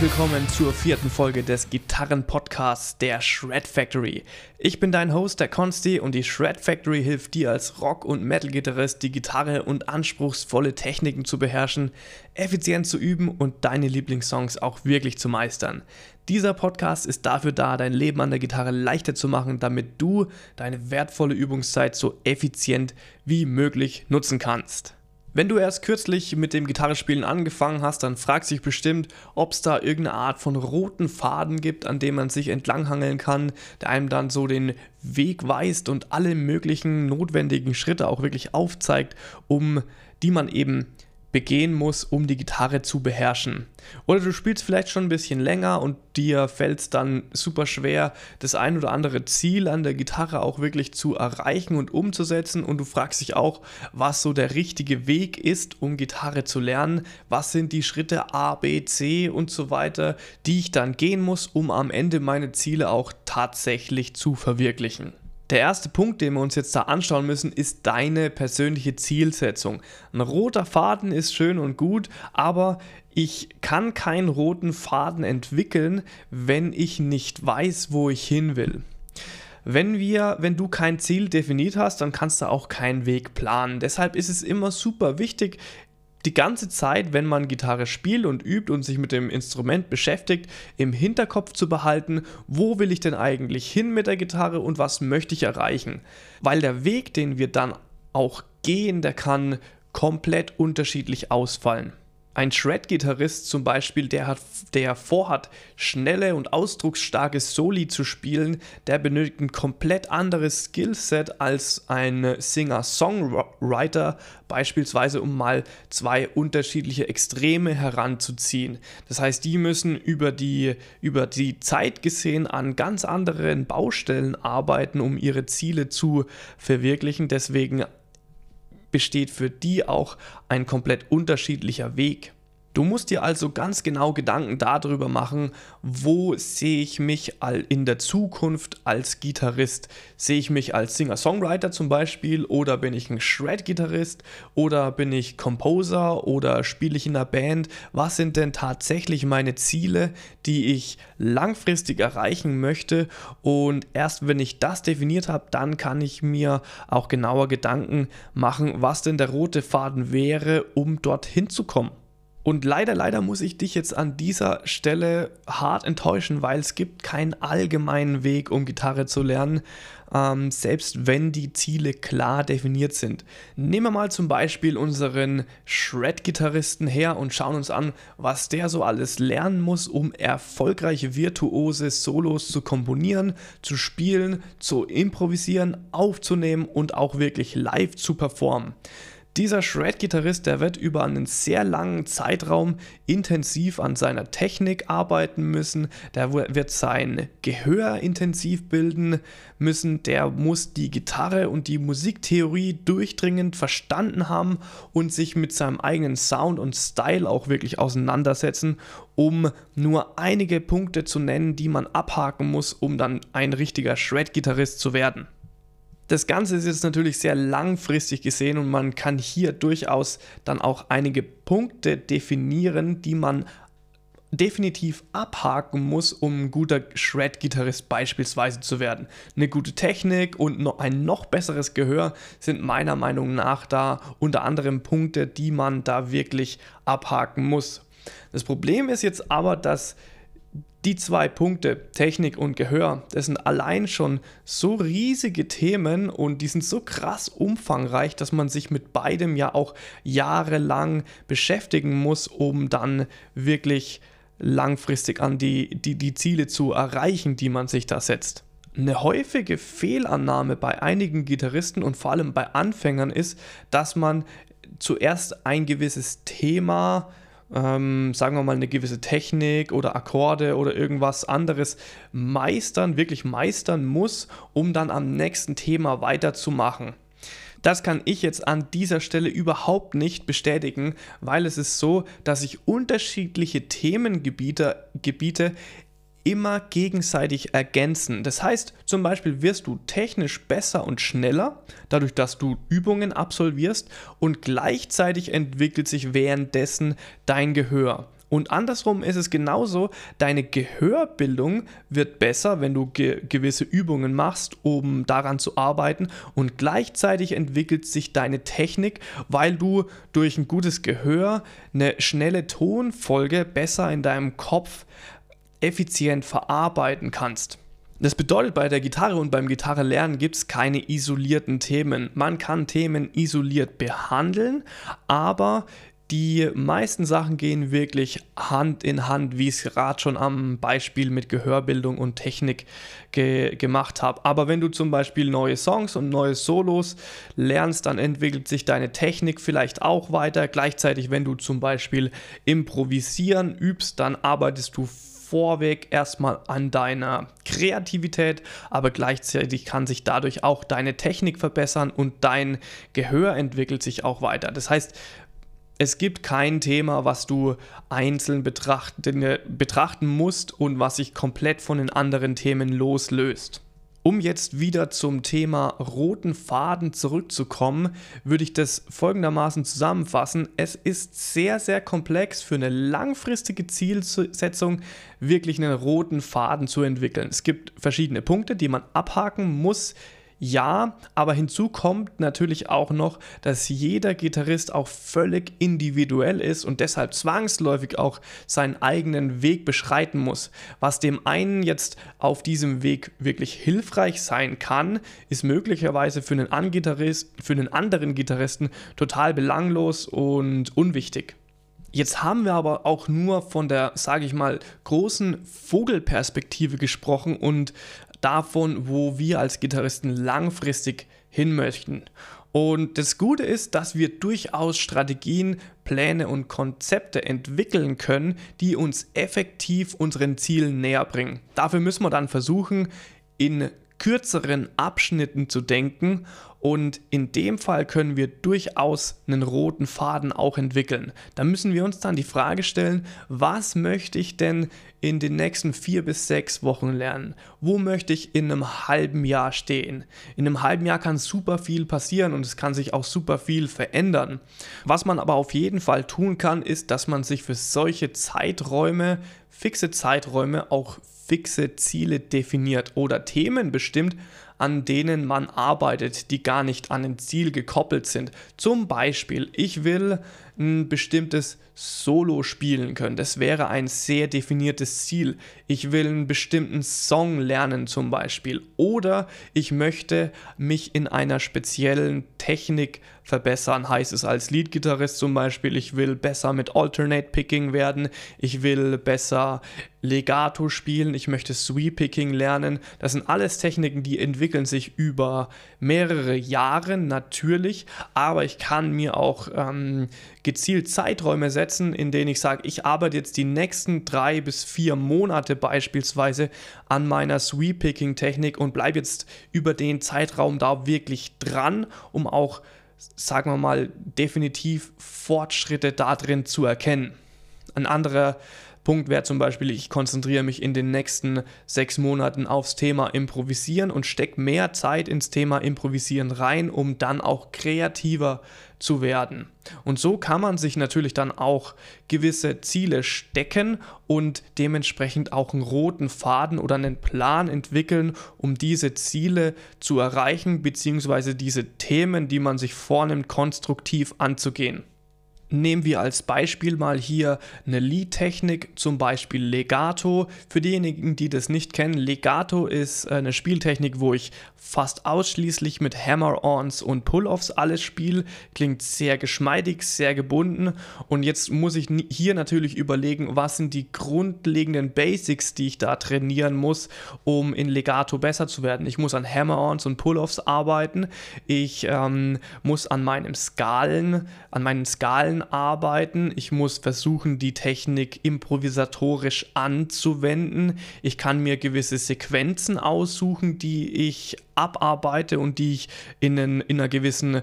willkommen zur vierten Folge des Gitarren-Podcasts der Shred Factory. Ich bin dein Host, der Consti, und die Shred Factory hilft dir als Rock- und Metal-Gitarrist, die Gitarre und anspruchsvolle Techniken zu beherrschen, effizient zu üben und deine Lieblingssongs auch wirklich zu meistern. Dieser Podcast ist dafür da, dein Leben an der Gitarre leichter zu machen, damit du deine wertvolle Übungszeit so effizient wie möglich nutzen kannst. Wenn du erst kürzlich mit dem Gitarrespielen angefangen hast, dann fragst dich bestimmt, ob es da irgendeine Art von roten Faden gibt, an dem man sich entlanghangeln kann, der einem dann so den Weg weist und alle möglichen notwendigen Schritte auch wirklich aufzeigt, um die man eben begehen muss, um die Gitarre zu beherrschen. Oder du spielst vielleicht schon ein bisschen länger und dir fällt es dann super schwer, das ein oder andere Ziel an der Gitarre auch wirklich zu erreichen und umzusetzen. Und du fragst dich auch, was so der richtige Weg ist, um Gitarre zu lernen. Was sind die Schritte A, B, C und so weiter, die ich dann gehen muss, um am Ende meine Ziele auch tatsächlich zu verwirklichen. Der erste Punkt, den wir uns jetzt da anschauen müssen, ist deine persönliche Zielsetzung. Ein roter Faden ist schön und gut, aber ich kann keinen roten Faden entwickeln, wenn ich nicht weiß, wo ich hin will. Wenn wir, wenn du kein Ziel definiert hast, dann kannst du auch keinen Weg planen. Deshalb ist es immer super wichtig, die ganze Zeit, wenn man Gitarre spielt und übt und sich mit dem Instrument beschäftigt, im Hinterkopf zu behalten, wo will ich denn eigentlich hin mit der Gitarre und was möchte ich erreichen. Weil der Weg, den wir dann auch gehen, der kann komplett unterschiedlich ausfallen. Ein Shred-Gitarrist zum Beispiel, der, hat, der vorhat, schnelle und ausdrucksstarke Soli zu spielen, der benötigt ein komplett anderes Skillset als ein Singer-Songwriter, beispielsweise um mal zwei unterschiedliche Extreme heranzuziehen. Das heißt, die müssen über die, über die Zeit gesehen an ganz anderen Baustellen arbeiten, um ihre Ziele zu verwirklichen. Deswegen besteht für die auch ein komplett unterschiedlicher Weg. Du musst dir also ganz genau Gedanken darüber machen, wo sehe ich mich in der Zukunft als Gitarrist. Sehe ich mich als Singer-Songwriter zum Beispiel oder bin ich ein Shred-Gitarrist oder bin ich Composer oder spiele ich in einer Band? Was sind denn tatsächlich meine Ziele, die ich langfristig erreichen möchte? Und erst wenn ich das definiert habe, dann kann ich mir auch genauer Gedanken machen, was denn der rote Faden wäre, um dorthin zu kommen. Und leider, leider muss ich dich jetzt an dieser Stelle hart enttäuschen, weil es gibt keinen allgemeinen Weg, um Gitarre zu lernen, ähm, selbst wenn die Ziele klar definiert sind. Nehmen wir mal zum Beispiel unseren Shred-Gitarristen her und schauen uns an, was der so alles lernen muss, um erfolgreiche virtuose Solos zu komponieren, zu spielen, zu improvisieren, aufzunehmen und auch wirklich live zu performen. Dieser Shred-Gitarrist, der wird über einen sehr langen Zeitraum intensiv an seiner Technik arbeiten müssen, der wird sein Gehör intensiv bilden müssen, der muss die Gitarre und die Musiktheorie durchdringend verstanden haben und sich mit seinem eigenen Sound und Style auch wirklich auseinandersetzen, um nur einige Punkte zu nennen, die man abhaken muss, um dann ein richtiger Shred-Gitarrist zu werden. Das Ganze ist jetzt natürlich sehr langfristig gesehen und man kann hier durchaus dann auch einige Punkte definieren, die man definitiv abhaken muss, um ein guter Shred-Gitarrist beispielsweise zu werden. Eine gute Technik und ein noch besseres Gehör sind meiner Meinung nach da unter anderem Punkte, die man da wirklich abhaken muss. Das Problem ist jetzt aber, dass die zwei Punkte, Technik und Gehör, das sind allein schon so riesige Themen und die sind so krass umfangreich, dass man sich mit beidem ja auch jahrelang beschäftigen muss, um dann wirklich langfristig an die, die, die Ziele zu erreichen, die man sich da setzt. Eine häufige Fehlannahme bei einigen Gitarristen und vor allem bei Anfängern ist, dass man zuerst ein gewisses Thema ähm, sagen wir mal, eine gewisse Technik oder Akkorde oder irgendwas anderes meistern, wirklich meistern muss, um dann am nächsten Thema weiterzumachen. Das kann ich jetzt an dieser Stelle überhaupt nicht bestätigen, weil es ist so, dass ich unterschiedliche Themengebiete Gebiete immer gegenseitig ergänzen. Das heißt, zum Beispiel wirst du technisch besser und schneller, dadurch, dass du Übungen absolvierst und gleichzeitig entwickelt sich währenddessen dein Gehör. Und andersrum ist es genauso, deine Gehörbildung wird besser, wenn du ge gewisse Übungen machst, um daran zu arbeiten. Und gleichzeitig entwickelt sich deine Technik, weil du durch ein gutes Gehör eine schnelle Tonfolge besser in deinem Kopf effizient verarbeiten kannst. Das bedeutet, bei der Gitarre und beim Gitarrelernen gibt es keine isolierten Themen. Man kann Themen isoliert behandeln, aber die meisten Sachen gehen wirklich Hand in Hand, wie ich es gerade schon am Beispiel mit Gehörbildung und Technik ge gemacht habe. Aber wenn du zum Beispiel neue Songs und neue Solos lernst, dann entwickelt sich deine Technik vielleicht auch weiter. Gleichzeitig, wenn du zum Beispiel improvisieren übst, dann arbeitest du vorweg erstmal an deiner Kreativität, aber gleichzeitig kann sich dadurch auch deine Technik verbessern und dein Gehör entwickelt sich auch weiter. Das heißt, es gibt kein Thema, was du einzeln betrachten, betrachten musst und was sich komplett von den anderen Themen loslöst. Um jetzt wieder zum Thema roten Faden zurückzukommen, würde ich das folgendermaßen zusammenfassen. Es ist sehr, sehr komplex für eine langfristige Zielsetzung, wirklich einen roten Faden zu entwickeln. Es gibt verschiedene Punkte, die man abhaken muss, ja, aber hinzu kommt natürlich auch noch, dass jeder Gitarrist auch völlig individuell ist und deshalb zwangsläufig auch seinen eigenen Weg beschreiten muss. Was dem einen jetzt auf diesem Weg wirklich hilfreich sein kann, ist möglicherweise für einen, Angitarrist, für einen anderen Gitarristen total belanglos und unwichtig. Jetzt haben wir aber auch nur von der, sage ich mal, großen Vogelperspektive gesprochen und davon, wo wir als Gitarristen langfristig hin möchten. Und das Gute ist, dass wir durchaus Strategien, Pläne und Konzepte entwickeln können, die uns effektiv unseren Zielen näher bringen. Dafür müssen wir dann versuchen, in kürzeren Abschnitten zu denken und in dem Fall können wir durchaus einen roten Faden auch entwickeln. Da müssen wir uns dann die Frage stellen, was möchte ich denn in den nächsten vier bis sechs Wochen lernen? Wo möchte ich in einem halben Jahr stehen? In einem halben Jahr kann super viel passieren und es kann sich auch super viel verändern. Was man aber auf jeden Fall tun kann, ist, dass man sich für solche Zeiträume, fixe Zeiträume, auch fixe Ziele definiert oder Themen bestimmt, an denen man arbeitet, die gar nicht an ein Ziel gekoppelt sind. Zum Beispiel, ich will ein bestimmtes Solo spielen können. Das wäre ein sehr definiertes Ziel. Ich will einen bestimmten Song lernen zum Beispiel. Oder ich möchte mich in einer speziellen Technik verbessern. Heißt es als Leadgitarrist zum Beispiel, ich will besser mit Alternate Picking werden. Ich will besser Legato spielen. Ich möchte Sweep Picking lernen. Das sind alles Techniken, die entwickeln sich über mehrere Jahre natürlich. Aber ich kann mir auch ähm, gezielt Zeiträume setzen, in denen ich sage, ich arbeite jetzt die nächsten drei bis vier Monate beispielsweise an meiner Sweep-Picking-Technik und bleibe jetzt über den Zeitraum da wirklich dran, um auch, sagen wir mal, definitiv Fortschritte da drin zu erkennen. Ein anderer Punkt wäre zum Beispiel, ich konzentriere mich in den nächsten sechs Monaten aufs Thema Improvisieren und stecke mehr Zeit ins Thema Improvisieren rein, um dann auch kreativer zu werden. Und so kann man sich natürlich dann auch gewisse Ziele stecken und dementsprechend auch einen roten Faden oder einen Plan entwickeln, um diese Ziele zu erreichen, beziehungsweise diese Themen, die man sich vornimmt, konstruktiv anzugehen. Nehmen wir als Beispiel mal hier eine Lead-Technik, zum Beispiel Legato. Für diejenigen, die das nicht kennen, Legato ist eine Spieltechnik, wo ich fast ausschließlich mit Hammer-Ons und Pull-Offs alles spiele. Klingt sehr geschmeidig, sehr gebunden. Und jetzt muss ich hier natürlich überlegen, was sind die grundlegenden Basics, die ich da trainieren muss, um in Legato besser zu werden. Ich muss an Hammer-Ons und Pull-Offs arbeiten. Ich ähm, muss an meinem Skalen, an meinen Skalen arbeiten. Ich muss versuchen, die Technik improvisatorisch anzuwenden. Ich kann mir gewisse Sequenzen aussuchen, die ich abarbeite und die ich in, einen, in einer gewissen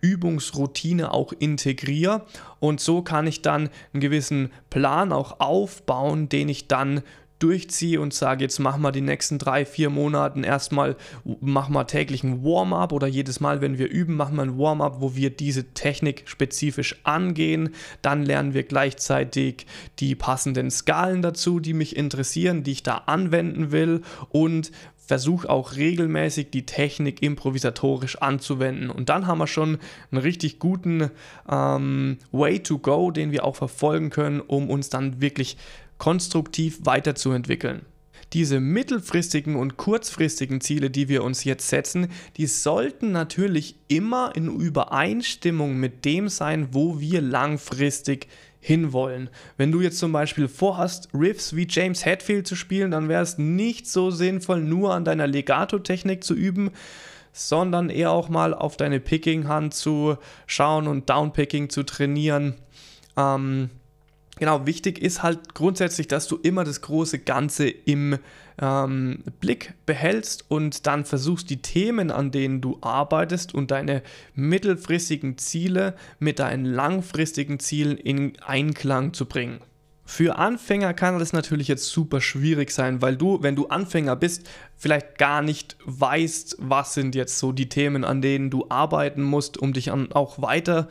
Übungsroutine auch integriere. Und so kann ich dann einen gewissen Plan auch aufbauen, den ich dann durchziehe und sage, jetzt mach mal die nächsten drei, vier Monaten erstmal, mach mal täglich ein Warm-up oder jedes Mal, wenn wir üben, machen wir ein Warm-up, wo wir diese Technik spezifisch angehen. Dann lernen wir gleichzeitig die passenden Skalen dazu, die mich interessieren, die ich da anwenden will und versuche auch regelmäßig die Technik improvisatorisch anzuwenden. Und dann haben wir schon einen richtig guten ähm, Way to go, den wir auch verfolgen können, um uns dann wirklich konstruktiv weiterzuentwickeln. Diese mittelfristigen und kurzfristigen Ziele, die wir uns jetzt setzen, die sollten natürlich immer in Übereinstimmung mit dem sein, wo wir langfristig hinwollen. Wenn du jetzt zum Beispiel vorhast, Riffs wie James Hetfield zu spielen, dann wäre es nicht so sinnvoll, nur an deiner Legato-Technik zu üben, sondern eher auch mal auf deine Picking-Hand zu schauen und Downpicking zu trainieren. Ähm, genau, wichtig ist halt grundsätzlich, dass du immer das große Ganze im ähm, Blick behältst und dann versuchst, die Themen, an denen du arbeitest und deine mittelfristigen Ziele mit deinen langfristigen Zielen in Einklang zu bringen. Für Anfänger kann das natürlich jetzt super schwierig sein, weil du, wenn du Anfänger bist, vielleicht gar nicht weißt, was sind jetzt so die Themen, an denen du arbeiten musst, um dich auch weiter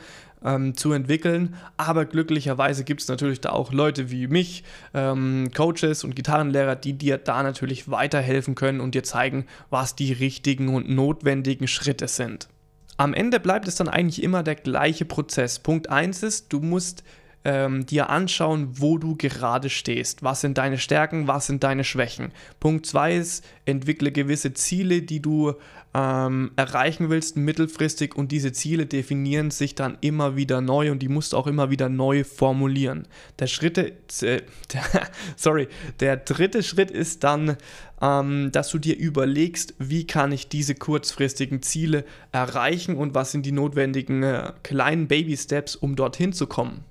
ähm, zu entwickeln. Aber glücklicherweise gibt es natürlich da auch Leute wie mich, ähm, Coaches und Gitarrenlehrer, die dir da natürlich weiterhelfen können und dir zeigen, was die richtigen und notwendigen Schritte sind. Am Ende bleibt es dann eigentlich immer der gleiche Prozess. Punkt 1 ist, du musst ähm, dir anschauen, wo du gerade stehst. Was sind deine Stärken, was sind deine Schwächen. Punkt 2 ist, entwickle gewisse Ziele, die du ähm, erreichen willst mittelfristig und diese Ziele definieren sich dann immer wieder neu und die musst du auch immer wieder neu formulieren. Der Schritt, äh, der, sorry, der dritte Schritt ist dann, ähm, dass du dir überlegst, wie kann ich diese kurzfristigen Ziele erreichen und was sind die notwendigen äh, kleinen Baby Steps, um dorthin zu kommen.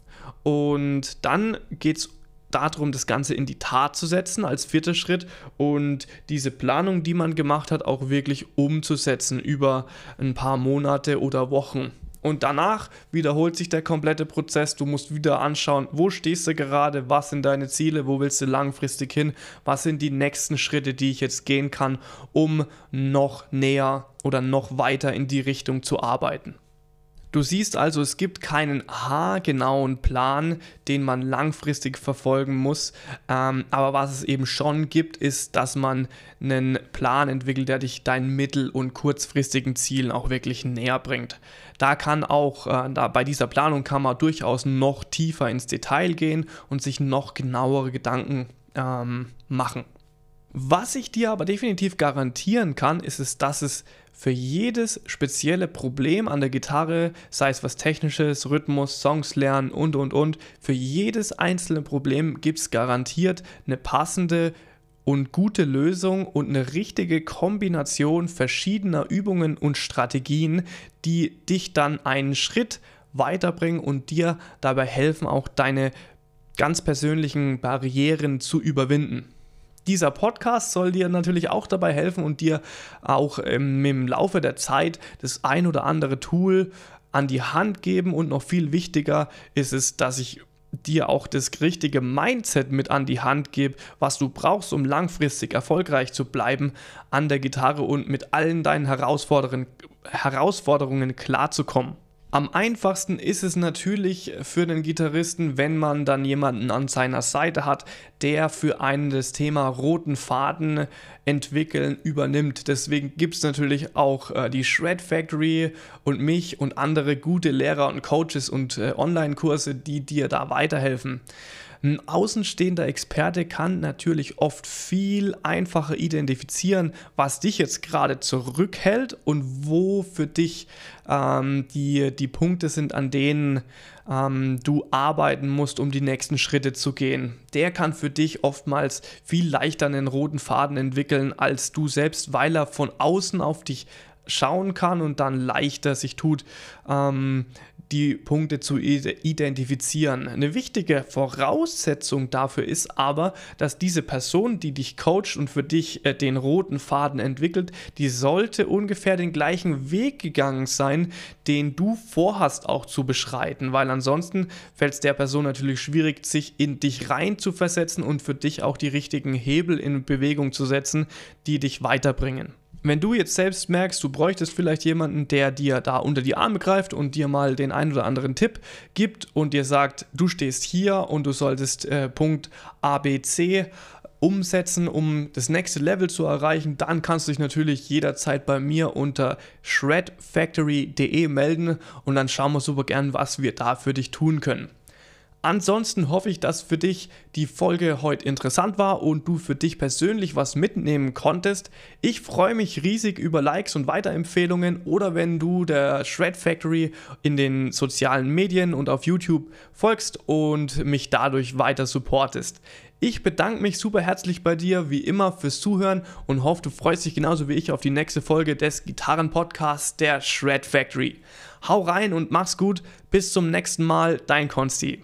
Und dann geht es darum, das Ganze in die Tat zu setzen als vierter Schritt und diese Planung, die man gemacht hat, auch wirklich umzusetzen über ein paar Monate oder Wochen. Und danach wiederholt sich der komplette Prozess. Du musst wieder anschauen, wo stehst du gerade, was sind deine Ziele, wo willst du langfristig hin, was sind die nächsten Schritte, die ich jetzt gehen kann, um noch näher oder noch weiter in die Richtung zu arbeiten. Du siehst also, es gibt keinen haargenauen Plan, den man langfristig verfolgen muss. Ähm, aber was es eben schon gibt, ist, dass man einen Plan entwickelt, der dich deinen mittel- und kurzfristigen Zielen auch wirklich näher bringt. Da kann auch, äh, da bei dieser Planung kann man durchaus noch tiefer ins Detail gehen und sich noch genauere Gedanken ähm, machen. Was ich dir aber definitiv garantieren kann, ist es, dass es für jedes spezielle Problem an der Gitarre, sei es was technisches, Rhythmus, Songs lernen und und und, für jedes einzelne Problem gibt es garantiert eine passende und gute Lösung und eine richtige Kombination verschiedener Übungen und Strategien, die dich dann einen Schritt weiterbringen und dir dabei helfen, auch deine ganz persönlichen Barrieren zu überwinden. Dieser Podcast soll dir natürlich auch dabei helfen und dir auch ähm, im Laufe der Zeit das ein oder andere Tool an die Hand geben und noch viel wichtiger ist es, dass ich dir auch das richtige Mindset mit an die Hand gebe, was du brauchst, um langfristig erfolgreich zu bleiben an der Gitarre und mit allen deinen Herausforderungen, Herausforderungen klarzukommen. Am einfachsten ist es natürlich für den Gitarristen, wenn man dann jemanden an seiner Seite hat, der für einen das Thema roten Faden entwickeln übernimmt. Deswegen gibt es natürlich auch äh, die Shred Factory und mich und andere gute Lehrer und Coaches und äh, Online-Kurse, die dir da weiterhelfen. Ein außenstehender Experte kann natürlich oft viel einfacher identifizieren, was dich jetzt gerade zurückhält und wo für dich ähm, die, die Punkte sind, an denen ähm, du arbeiten musst, um die nächsten Schritte zu gehen. Der kann für dich oftmals viel leichter einen roten Faden entwickeln als du selbst, weil er von außen auf dich schauen kann und dann leichter sich tut, ähm, die Punkte zu identifizieren. Eine wichtige Voraussetzung dafür ist aber, dass diese Person, die dich coacht und für dich äh, den roten Faden entwickelt, die sollte ungefähr den gleichen Weg gegangen sein, den du vorhast auch zu beschreiten, weil ansonsten fällt es der Person natürlich schwierig, sich in dich rein zu versetzen und für dich auch die richtigen Hebel in Bewegung zu setzen, die dich weiterbringen. Wenn du jetzt selbst merkst, du bräuchtest vielleicht jemanden, der dir da unter die Arme greift und dir mal den einen oder anderen Tipp gibt und dir sagt, du stehst hier und du solltest äh, Punkt ABC umsetzen, um das nächste Level zu erreichen, dann kannst du dich natürlich jederzeit bei mir unter shredfactory.de melden und dann schauen wir super gern, was wir da für dich tun können. Ansonsten hoffe ich, dass für dich die Folge heute interessant war und du für dich persönlich was mitnehmen konntest. Ich freue mich riesig über Likes und Weiterempfehlungen oder wenn du der Shred Factory in den sozialen Medien und auf YouTube folgst und mich dadurch weiter supportest. Ich bedanke mich super herzlich bei dir, wie immer, fürs Zuhören und hoffe, du freust dich genauso wie ich auf die nächste Folge des Gitarrenpodcasts der Shred Factory. Hau rein und mach's gut. Bis zum nächsten Mal, dein Konsti.